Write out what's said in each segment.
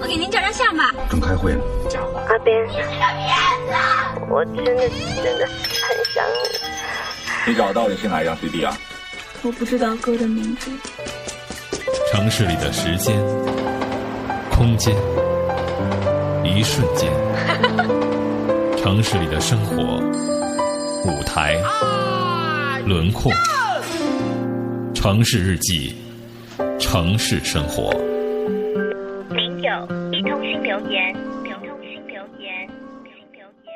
我给您照张相吧。正开会呢。阿边，我真的真的很想你。你找到底是哪一张 CD 啊？我不知道歌的名字。城市里的时间、空间、一瞬间，城市里的生活、舞台、轮廓，城市日记，城市生活。一通讯留言，留通讯留言，留留言。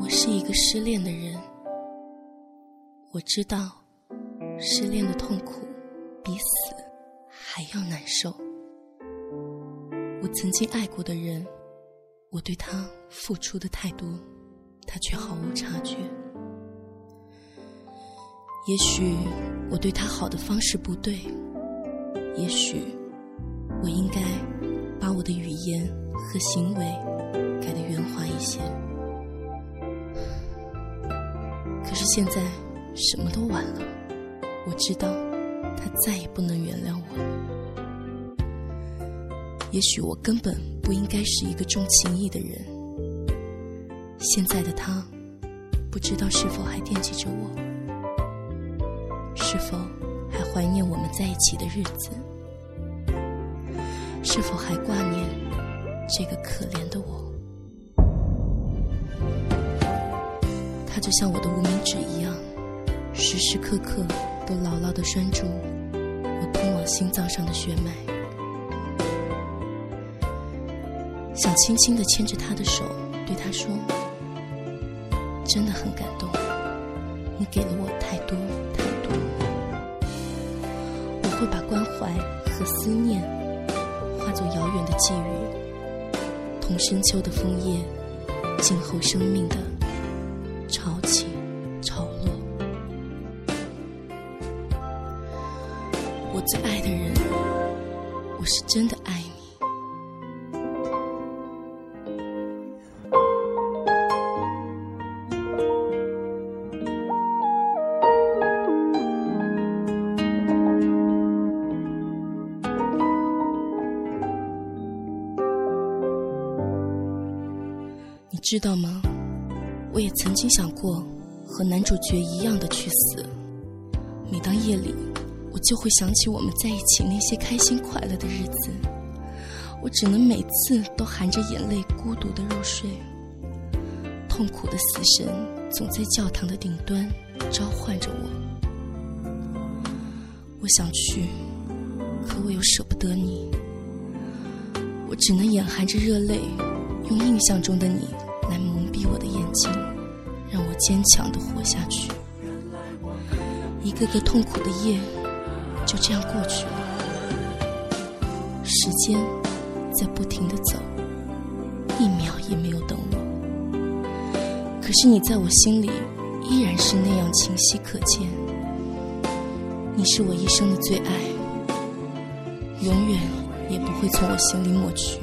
我是一个失恋的人，我知道失恋的痛苦比死还要难受。我曾经爱过的人，我对他付出的太多，他却毫无察觉。也许我对他好的方式不对，也许我应该把我的语言和行为改得圆滑一些。可是现在什么都晚了，我知道他再也不能原谅我了。也许我根本不应该是一个重情义的人。现在的他，不知道是否还惦记着我，是否还怀念我们在一起的日子，是否还挂念这个可怜的我。他就像我的无名指一样，时时刻刻都牢牢地拴住我通往心脏上的血脉。想轻轻地牵着他的手，对他说：“真的很感动，你给了我太多太多。我会把关怀和思念化作遥远的寄语，同深秋的枫叶静候生命的。”潮起最爱的人，我是真的爱你。你知道吗？我也曾经想过和男主角一样的去死。每当夜里，我就会想起我们在一起那些开心快乐的日子。我只能每次都含着眼泪孤独的入睡。痛苦的死神总在教堂的顶端召唤着我。我想去，可我又舍不得你。我只能眼含着热泪，用印象中的你来蒙蔽我的眼睛。让我坚强的活下去。一个个痛苦的夜就这样过去了，时间在不停的走，一秒也没有等我。可是你在我心里依然是那样清晰可见。你是我一生的最爱，永远也不会从我心里抹去。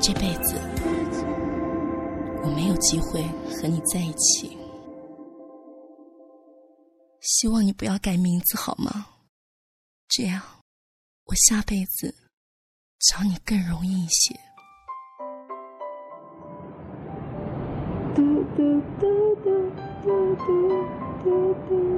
这辈子。我没有机会和你在一起，希望你不要改名字好吗？这样，我下辈子找你更容易一些。嘟嘟嘟嘟嘟嘟嘟嘟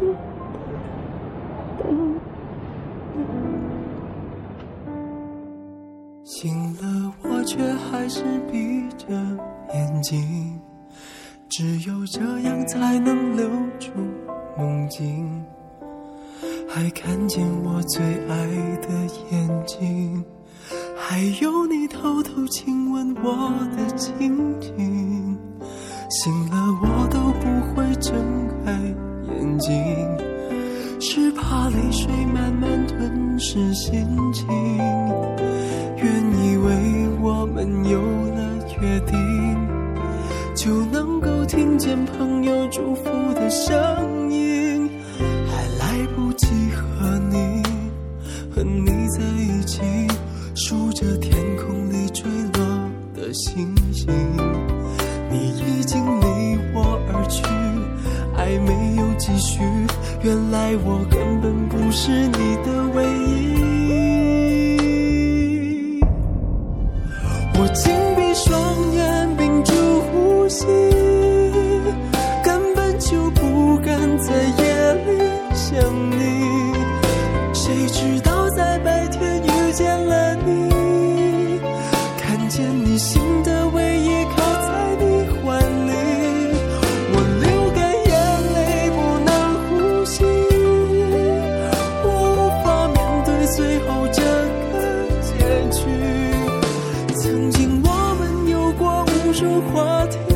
嘟醒了，我却还是闭着眼睛，只有这样才能留住梦境，还看见我最爱的眼睛，还有你偷偷亲吻我的情景。醒了，我都不会睁开眼睛，是怕泪水慢慢吞噬心情。声音，还来不及和你和你在一起，数着天空里坠落的星星。你已经离我而去，爱没有继续。原来我根本不是你的唯一见你心的唯一靠在你怀里我流干眼泪不能呼吸。我无法面对最后这个结局。曾经我们有过无数话题。